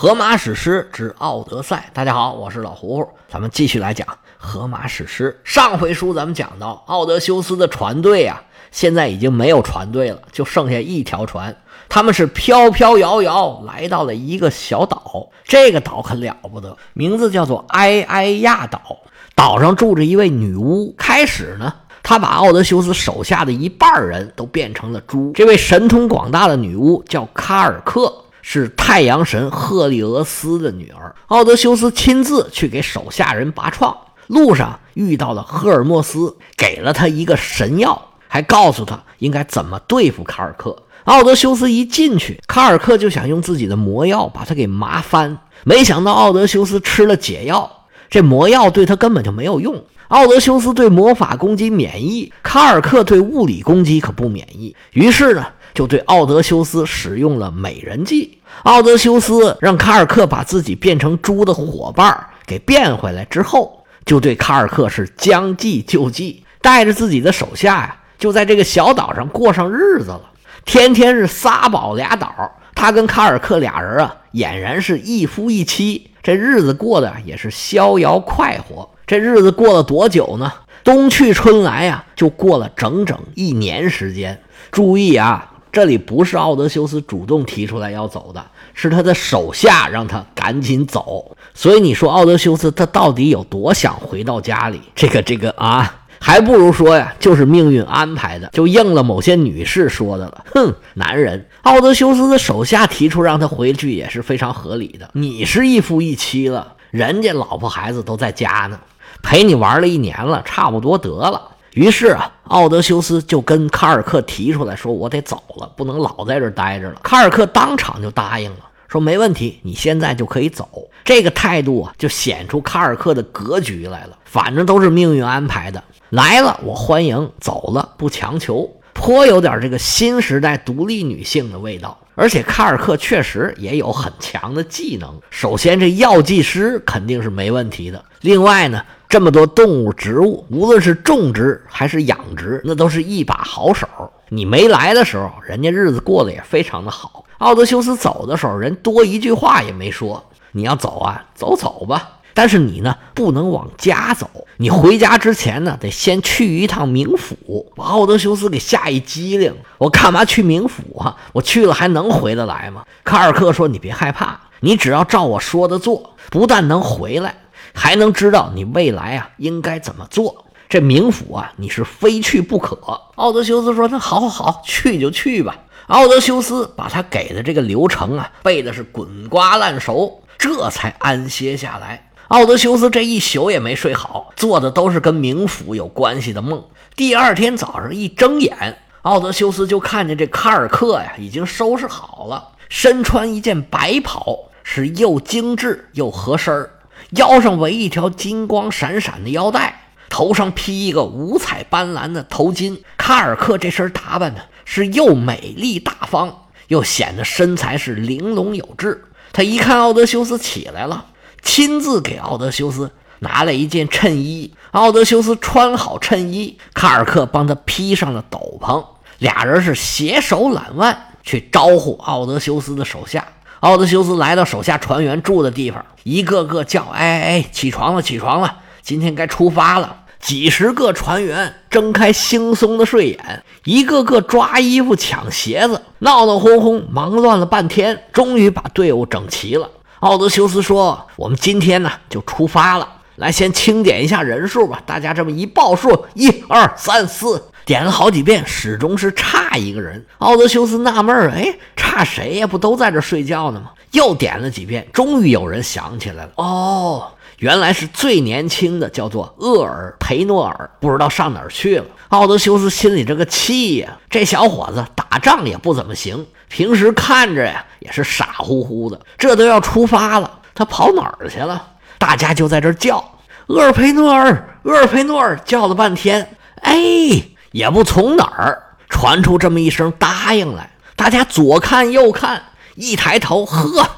荷马史诗之《奥德赛》。大家好，我是老胡胡，咱们继续来讲荷马史诗。上回书咱们讲到，奥德修斯的船队啊，现在已经没有船队了，就剩下一条船。他们是飘飘摇摇来到了一个小岛，这个岛可了不得，名字叫做埃埃亚岛。岛上住着一位女巫。开始呢，她把奥德修斯手下的一半人都变成了猪。这位神通广大的女巫叫卡尔克。是太阳神赫利俄斯的女儿，奥德修斯亲自去给手下人拔创，路上遇到了赫尔墨斯，给了他一个神药，还告诉他应该怎么对付卡尔克。奥德修斯一进去，卡尔克就想用自己的魔药把他给麻翻，没想到奥德修斯吃了解药，这魔药对他根本就没有用。奥德修斯对魔法攻击免疫，卡尔克对物理攻击可不免疫，于是呢。就对奥德修斯使用了美人计。奥德修斯让卡尔克把自己变成猪的伙伴给变回来之后，就对卡尔克是将计就计，带着自己的手下呀，就在这个小岛上过上日子了。天天是仨宝俩岛，他跟卡尔克俩人啊，俨然是一夫一妻，这日子过得也是逍遥快活。这日子过了多久呢？冬去春来呀，就过了整整一年时间。注意啊！这里不是奥德修斯主动提出来要走的，是他的手下让他赶紧走。所以你说奥德修斯他到底有多想回到家里？这个这个啊，还不如说呀，就是命运安排的，就应了某些女士说的了。哼，男人，奥德修斯的手下提出让他回去也是非常合理的。你是一夫一妻了，人家老婆孩子都在家呢，陪你玩了一年了，差不多得了。于是啊，奥德修斯就跟卡尔克提出来说：“我得走了，不能老在这待着了。”卡尔克当场就答应了，说：“没问题，你现在就可以走。”这个态度啊，就显出卡尔克的格局来了。反正都是命运安排的，来了我欢迎，走了不强求，颇有点这个新时代独立女性的味道。而且卡尔克确实也有很强的技能。首先，这药剂师肯定是没问题的。另外呢？这么多动物、植物，无论是种植还是养殖，那都是一把好手。你没来的时候，人家日子过得也非常的好。奥德修斯走的时候，人多一句话也没说。你要走啊，走走吧。但是你呢，不能往家走。你回家之前呢，得先去一趟冥府。把奥德修斯给吓一激灵。我干嘛去冥府啊？我去了还能回得来吗？卡尔克说：“你别害怕，你只要照我说的做，不但能回来。”还能知道你未来啊应该怎么做？这冥府啊，你是非去不可。奥德修斯说：“那好，好，好，去就去吧。”奥德修斯把他给的这个流程啊背的是滚瓜烂熟，这才安歇下来。奥德修斯这一宿也没睡好，做的都是跟冥府有关系的梦。第二天早上一睁眼，奥德修斯就看见这卡尔克呀已经收拾好了，身穿一件白袍，是又精致又合身儿。腰上围一条金光闪闪的腰带，头上披一个五彩斑斓的头巾。卡尔克这身打扮呢，是又美丽大方，又显得身材是玲珑有致。他一看奥德修斯起来了，亲自给奥德修斯拿了一件衬衣。奥德修斯穿好衬衣，卡尔克帮他披上了斗篷，俩人是携手揽腕去招呼奥德修斯的手下。奥德修斯来到手下船员住的地方，一个个叫：“哎哎，起床了，起床了！今天该出发了。”几十个船员睁开惺忪的睡眼，一个个抓衣服、抢鞋子，闹闹哄哄，忙乱了半天，终于把队伍整齐了。奥德修斯说：“我们今天呢，就出发了。来，先清点一下人数吧。大家这么一报数，一二三四。”点了好几遍，始终是差一个人。奥德修斯纳闷儿，哎，差谁呀？不都在这睡觉呢吗？又点了几遍，终于有人想起来了。哦，原来是最年轻的，叫做厄尔培诺尔，不知道上哪儿去了。奥德修斯心里这个气呀，这小伙子打仗也不怎么行，平时看着呀也是傻乎乎的，这都要出发了，他跑哪儿去了？大家就在这叫厄尔培诺尔，厄尔培诺尔，叫了半天，哎。也不从哪儿传出这么一声答应来，大家左看右看，一抬头，呵，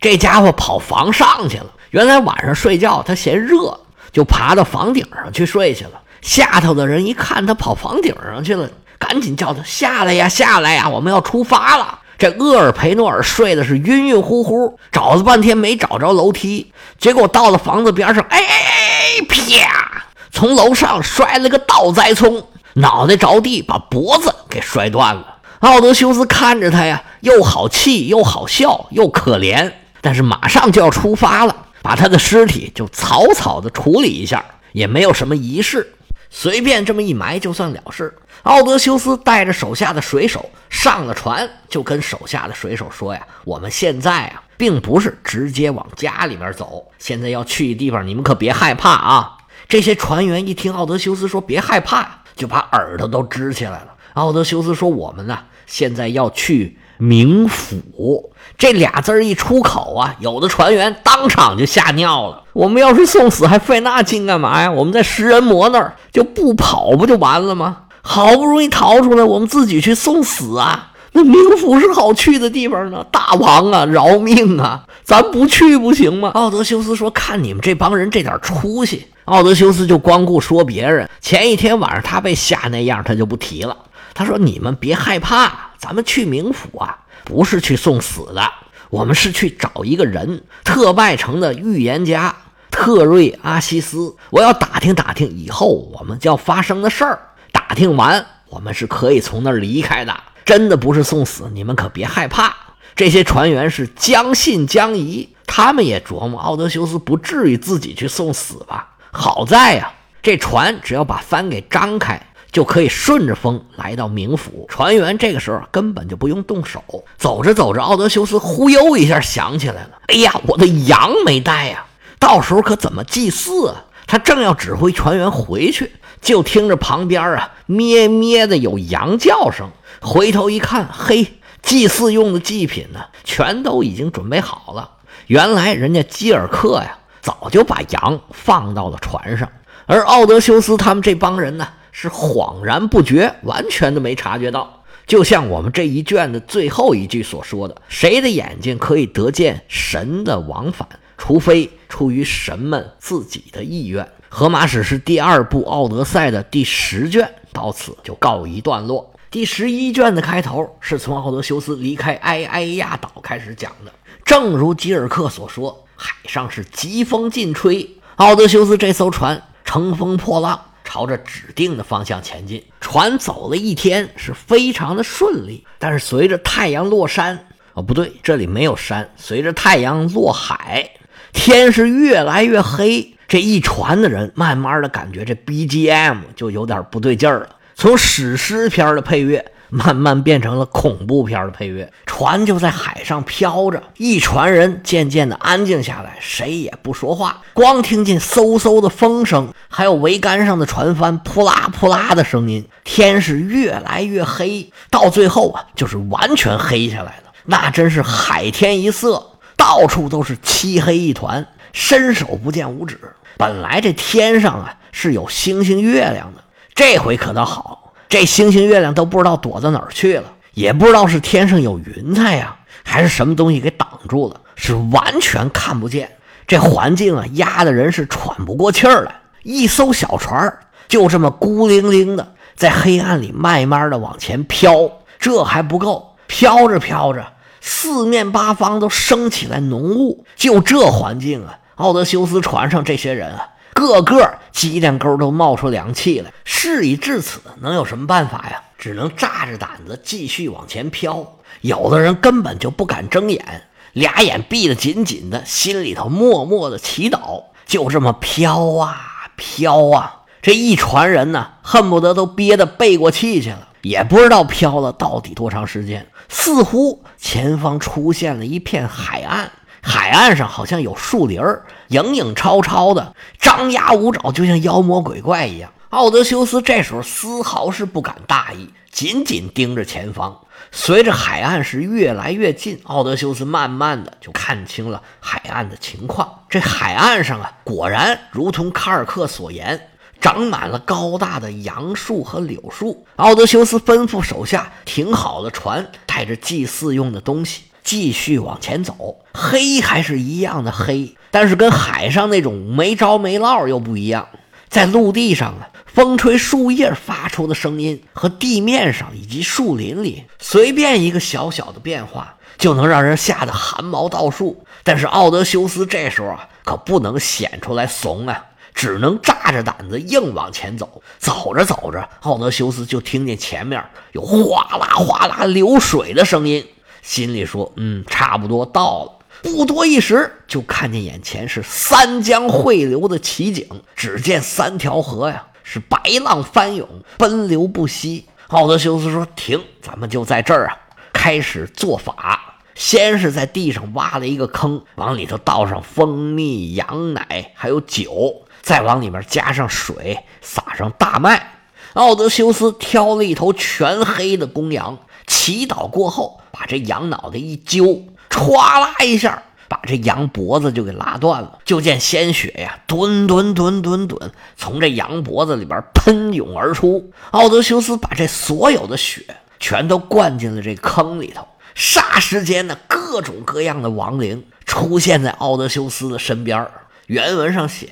这家伙跑房上去了。原来晚上睡觉他嫌热，就爬到房顶上去睡去了。下头的人一看他跑房顶上去了，赶紧叫他下来呀，下来呀，我们要出发了。这厄尔培诺尔睡的是晕晕乎乎，找了半天没找着楼梯，结果到了房子边上，哎哎哎，啪，从楼上摔了个倒栽葱，脑袋着地，把脖子给摔断了。奥德修斯看着他呀，又好气又好笑又可怜，但是马上就要出发了，把他的尸体就草草的处理一下，也没有什么仪式，随便这么一埋就算了事。奥德修斯带着手下的水手上了船，就跟手下的水手说呀：“我们现在啊，并不是直接往家里面走，现在要去的地方，你们可别害怕啊！”这些船员一听奥德修斯说别害怕，就把耳朵都支起来了。奥德修斯说：“我们呢？”现在要去冥府，这俩字一出口啊，有的船员当场就吓尿了。我们要是送死，还费那劲干嘛呀？我们在食人魔那儿就不跑不就完了吗？好不容易逃出来，我们自己去送死啊？那冥府是好去的地方呢，大王啊，饶命啊！咱不去不行吗？奥德修斯说：“看你们这帮人这点出息。”奥德修斯就光顾说别人。前一天晚上他被吓那样，他就不提了。他说：“你们别害怕，咱们去冥府啊，不是去送死的，我们是去找一个人，特拜城的预言家特瑞阿西斯。我要打听打听以后我们要发生的事儿。打听完，我们是可以从那儿离开的。真的不是送死，你们可别害怕。”这些船员是将信将疑，他们也琢磨奥德修斯不至于自己去送死吧？好在呀，这船只要把帆给张开。就可以顺着风来到冥府。船员这个时候根本就不用动手。走着走着，奥德修斯忽悠一下想起来了：“哎呀，我的羊没带呀！到时候可怎么祭祀啊？”他正要指挥船员回去，就听着旁边啊咩咩的有羊叫声。回头一看，嘿，祭祀用的祭品呢，全都已经准备好了。原来人家基尔克呀，早就把羊放到了船上，而奥德修斯他们这帮人呢。是恍然不觉，完全都没察觉到。就像我们这一卷的最后一句所说的：“谁的眼睛可以得见神的往返，除非出于神们自己的意愿。”《荷马史诗》第二部《奥德赛》的第十卷到此就告一段落。第十一卷的开头是从奥德修斯离开埃埃亚岛开始讲的。正如吉尔克所说，海上是疾风劲吹，奥德修斯这艘船乘风破浪。朝着指定的方向前进，船走了一天，是非常的顺利。但是随着太阳落山，哦，不对，这里没有山。随着太阳落海，天是越来越黑。这一船的人慢慢的感觉这 BGM 就有点不对劲儿了，从史诗片的配乐。慢慢变成了恐怖片的配乐，船就在海上飘着，一船人渐渐的安静下来，谁也不说话，光听见嗖嗖的风声，还有桅杆上的船帆扑啦扑啦的声音。天是越来越黑，到最后啊，就是完全黑下来了，那真是海天一色，到处都是漆黑一团，伸手不见五指。本来这天上啊是有星星月亮的，这回可倒好。这星星月亮都不知道躲到哪儿去了，也不知道是天上有云彩呀，还是什么东西给挡住了，是完全看不见。这环境啊，压的人是喘不过气儿来。一艘小船就这么孤零零的在黑暗里慢慢的往前飘，这还不够，飘着飘着，四面八方都升起来浓雾。就这环境啊，奥德修斯船上这些人啊。个个脊梁沟都冒出凉气来。事已至此，能有什么办法呀？只能炸着胆子继续往前飘。有的人根本就不敢睁眼，俩眼闭得紧紧的，心里头默默的祈祷。就这么飘啊飘啊，这一船人呢，恨不得都憋得背过气去了。也不知道飘了到底多长时间，似乎前方出现了一片海岸。海岸上好像有树林儿，影影绰绰的，张牙舞爪，就像妖魔鬼怪一样。奥德修斯这时候丝毫是不敢大意，紧紧盯着前方。随着海岸是越来越近，奥德修斯慢慢的就看清了海岸的情况。这海岸上啊，果然如同卡尔克所言，长满了高大的杨树和柳树。奥德修斯吩咐手下停好了船，带着祭祀用的东西。继续往前走，黑还是一样的黑，但是跟海上那种没着没落又不一样。在陆地上啊，风吹树叶发出的声音和地面上以及树林里随便一个小小的变化，就能让人吓得汗毛倒竖。但是奥德修斯这时候啊，可不能显出来怂啊，只能炸着胆子硬往前走。走着走着，奥德修斯就听见前面有哗啦哗啦流水的声音，心里说：“嗯，差不多到了。”不多一时，就看见眼前是三江汇流的奇景。只见三条河呀，是白浪翻涌，奔流不息。奥德修斯说：“停，咱们就在这儿啊，开始做法。先是在地上挖了一个坑，往里头倒上蜂蜜、羊奶，还有酒，再往里面加上水，撒上大麦。奥德修斯挑了一头全黑的公羊，祈祷过后，把这羊脑袋一揪。”歘啦一下，把这羊脖子就给拉断了。就见鲜血呀，吨吨吨吨吨，从这羊脖子里边喷涌而出。奥德修斯把这所有的血全都灌进了这坑里头。霎时间呢，各种各样的亡灵出现在奥德修斯的身边。原文上写。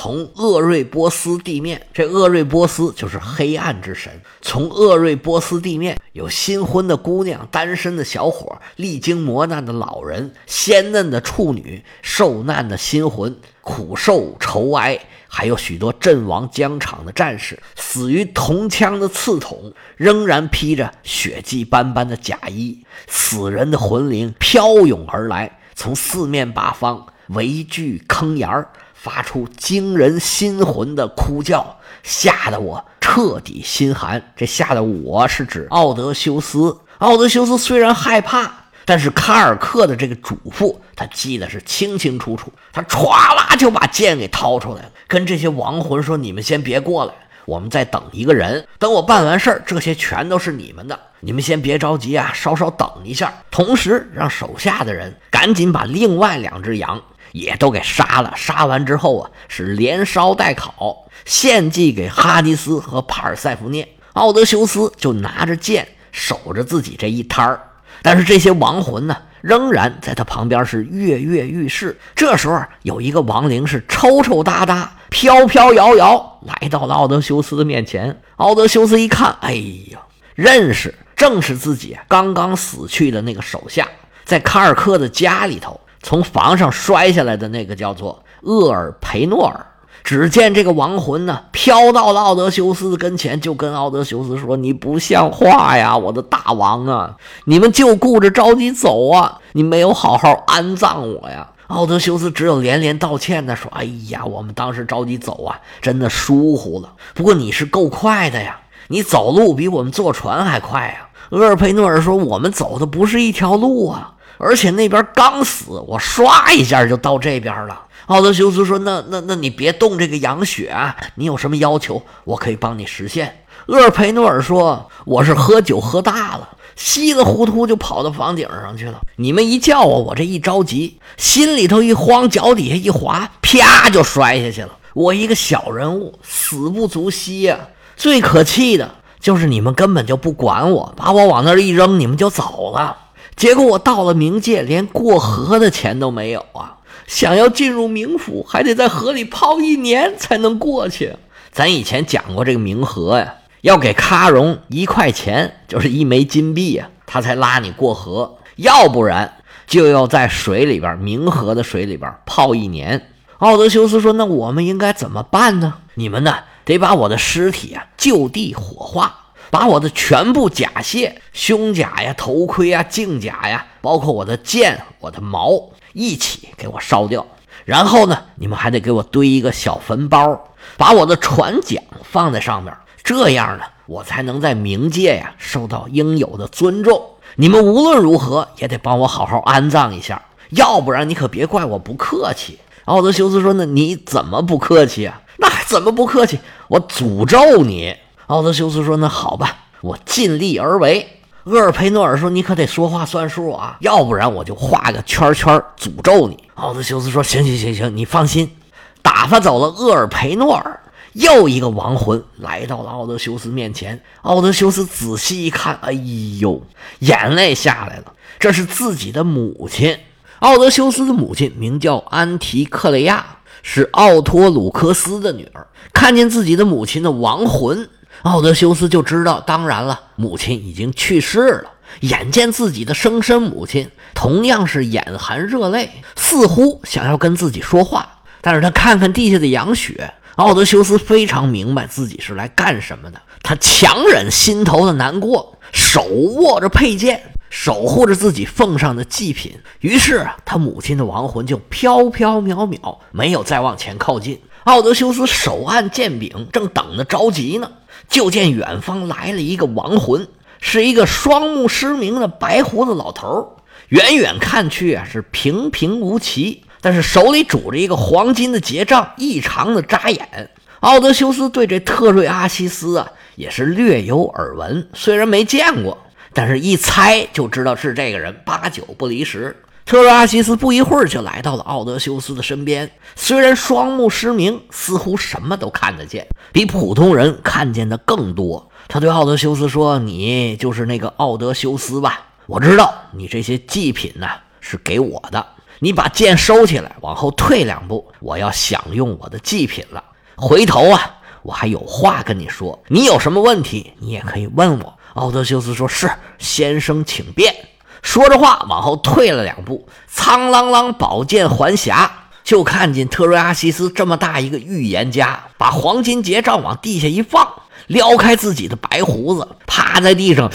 从厄瑞波斯地面，这厄瑞波斯就是黑暗之神。从厄瑞波斯地面，有新婚的姑娘、单身的小伙、历经磨难的老人、鲜嫩的处女、受难的新魂、苦受愁哀，还有许多阵亡疆场的战士，死于铜枪的刺捅，仍然披着血迹斑斑的甲衣。死人的魂灵飘涌而来，从四面八方围聚坑沿儿。发出惊人心魂的哭叫，吓得我彻底心寒。这吓得我是指奥德修斯。奥德修斯虽然害怕，但是卡尔克的这个嘱咐他记得是清清楚楚。他歘啦就把剑给掏出来了，跟这些亡魂说：“你们先别过来，我们在等一个人。等我办完事儿，这些全都是你们的。你们先别着急啊，稍稍等一下。同时让手下的人赶紧把另外两只羊。”也都给杀了，杀完之后啊，是连烧带烤，献祭给哈迪斯和帕尔塞福涅。奥德修斯就拿着剑守着自己这一摊儿，但是这些亡魂呢，仍然在他旁边是跃跃欲试。这时候有一个亡灵是抽抽搭搭、飘飘摇摇来到了奥德修斯的面前。奥德修斯一看，哎呀，认识，正是自己刚刚死去的那个手下，在卡尔克的家里头。从房上摔下来的那个叫做厄尔培诺尔。只见这个亡魂呢，飘到了奥德修斯跟前，就跟奥德修斯说：“你不像话呀，我的大王啊！你们就顾着着急走啊，你没有好好安葬我呀！”奥德修斯只有连连道歉的说：“哎呀，我们当时着急走啊，真的疏忽了。不过你是够快的呀，你走路比我们坐船还快呀。”厄尔培诺尔说：“我们走的不是一条路啊。”而且那边刚死，我唰一下就到这边了。奥德修斯说：“那那那你别动这个羊血啊！你有什么要求，我可以帮你实现。”厄尔培诺尔说：“我是喝酒喝大了，稀里糊涂就跑到房顶上去了。你们一叫我，我这一着急，心里头一慌，脚底下一滑，啪就摔下去了。我一个小人物，死不足惜呀！最可气的就是你们根本就不管我，把我往那儿一扔，你们就走了。”结果我到了冥界，连过河的钱都没有啊！想要进入冥府，还得在河里泡一年才能过去。咱以前讲过这个冥河呀，要给喀戎一块钱，就是一枚金币呀，他才拉你过河；要不然就要在水里边，冥河的水里边泡一年。奥德修斯说：“那我们应该怎么办呢？你们呢，得把我的尸体啊就地火化。”把我的全部甲械、胸甲呀、头盔呀、镜甲呀，包括我的剑、我的矛，一起给我烧掉。然后呢，你们还得给我堆一个小坟包，把我的船桨放在上面。这样呢，我才能在冥界呀受到应有的尊重。你们无论如何也得帮我好好安葬一下，要不然你可别怪我不客气。奥德修斯说：“那你怎么不客气啊？那怎么不客气？我诅咒你。”奥德修斯说：“那好吧，我尽力而为。”厄尔培诺尔说：“你可得说话算数啊，要不然我就画个圈圈诅咒你。”奥德修斯说：“行行行行，你放心。”打发走了厄尔培诺尔，又一个亡魂来到了奥德修斯面前。奥德修斯仔细一看，哎呦，眼泪下来了，这是自己的母亲。奥德修斯的母亲名叫安提克雷亚，是奥托鲁克斯的女儿。看见自己的母亲的亡魂，奥德修斯就知道，当然了，母亲已经去世了。眼见自己的生身母亲同样是眼含热泪，似乎想要跟自己说话，但是他看看地下的杨雪，奥德修斯非常明白自己是来干什么的。他强忍心头的难过，手握着佩剑，守护着自己奉上的祭品。于是，他母亲的亡魂就飘飘渺渺，没有再往前靠近。奥德修斯手按剑柄，正等着着急呢，就见远方来了一个亡魂，是一个双目失明的白胡子老头。远远看去啊，是平平无奇，但是手里拄着一个黄金的结杖，异常的扎眼。奥德修斯对这特瑞阿西斯啊。也是略有耳闻，虽然没见过，但是一猜就知道是这个人，八九不离十。特拉西斯不一会儿就来到了奥德修斯的身边，虽然双目失明，似乎什么都看得见，比普通人看见的更多。他对奥德修斯说：“你就是那个奥德修斯吧？我知道你这些祭品呢是给我的，你把剑收起来，往后退两步，我要享用我的祭品了。回头啊。”我还有话跟你说，你有什么问题，你也可以问我。奥德修斯说：“是，先生请便。”说着话，往后退了两步，苍啷啷，宝剑还匣，就看见特瑞阿西斯这么大一个预言家，把黄金结账往地下一放，撩开自己的白胡子，趴在地上，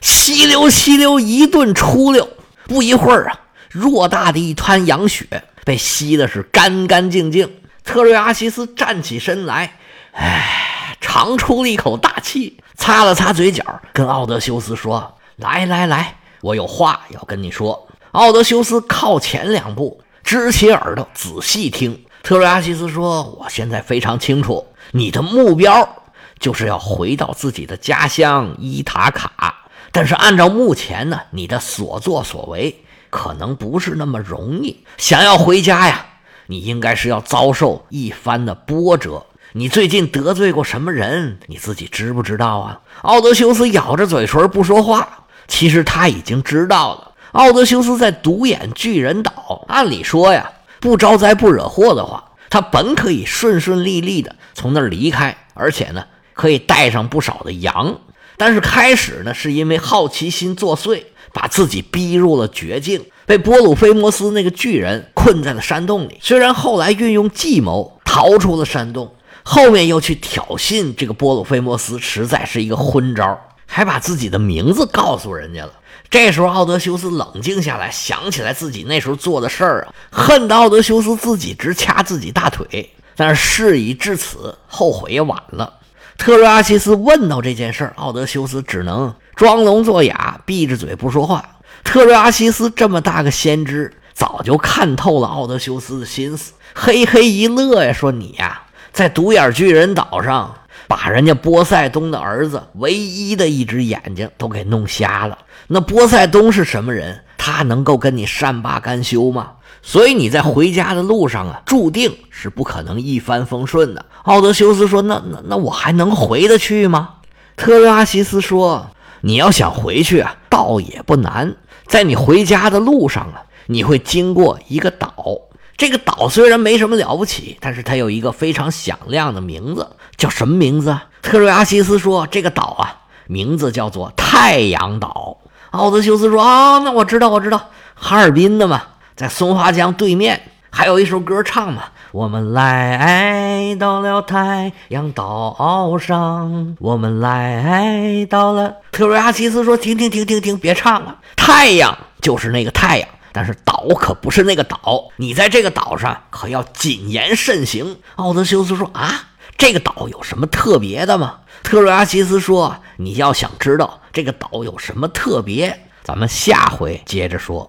吸溜吸溜一顿出溜。不一会儿啊，偌大的一滩羊血被吸的是干干净净。特瑞阿西斯站起身来，唉，长出了一口大气，擦了擦嘴角，跟奥德修斯说：“来来来，我有话要跟你说。”奥德修斯靠前两步，支起耳朵仔细听。特瑞阿西斯说：“我现在非常清楚，你的目标就是要回到自己的家乡伊塔卡，但是按照目前呢，你的所作所为可能不是那么容易。想要回家呀。”你应该是要遭受一番的波折。你最近得罪过什么人？你自己知不知道啊？奥德修斯咬着嘴唇不说话。其实他已经知道了。奥德修斯在独眼巨人岛，按理说呀，不招灾不惹祸的话，他本可以顺顺利利的从那儿离开，而且呢，可以带上不少的羊。但是开始呢，是因为好奇心作祟，把自己逼入了绝境。被波鲁菲摩斯那个巨人困在了山洞里。虽然后来运用计谋逃出了山洞，后面又去挑衅这个波鲁菲摩斯，实在是一个昏招，还把自己的名字告诉人家了。这时候，奥德修斯冷静下来，想起来自己那时候做的事儿啊，恨得奥德修斯自己直掐自己大腿。但是事已至此，后悔也晚了。特瑞阿西斯问到这件事儿，奥德修斯只能装聋作哑，闭着嘴不说话。特瑞阿西斯这么大个先知，早就看透了奥德修斯的心思，嘿嘿一乐呀，说：“你呀，在独眼巨人岛上，把人家波塞冬的儿子唯一的一只眼睛都给弄瞎了。那波塞冬是什么人？他能够跟你善罢甘休吗？所以你在回家的路上啊，注定是不可能一帆风顺的。”奥德修斯说：“那那那我还能回得去吗？”特拉西斯说：“你要想回去啊，倒也不难。”在你回家的路上啊，你会经过一个岛。这个岛虽然没什么了不起，但是它有一个非常响亮的名字，叫什么名字？特瑞阿西斯说：“这个岛啊，名字叫做太阳岛。”奥德修斯说：“啊，那我知道，我知道，哈尔滨的嘛，在松花江对面，还有一首歌唱嘛。”我们来到了太阳岛上，我们来到了。特瑞阿西斯说：“停停停停停，别唱了。太阳就是那个太阳，但是岛可不是那个岛。你在这个岛上可要谨言慎行。”奥德修斯说：“啊，这个岛有什么特别的吗？”特瑞阿西斯说：“你要想知道这个岛有什么特别，咱们下回接着说。”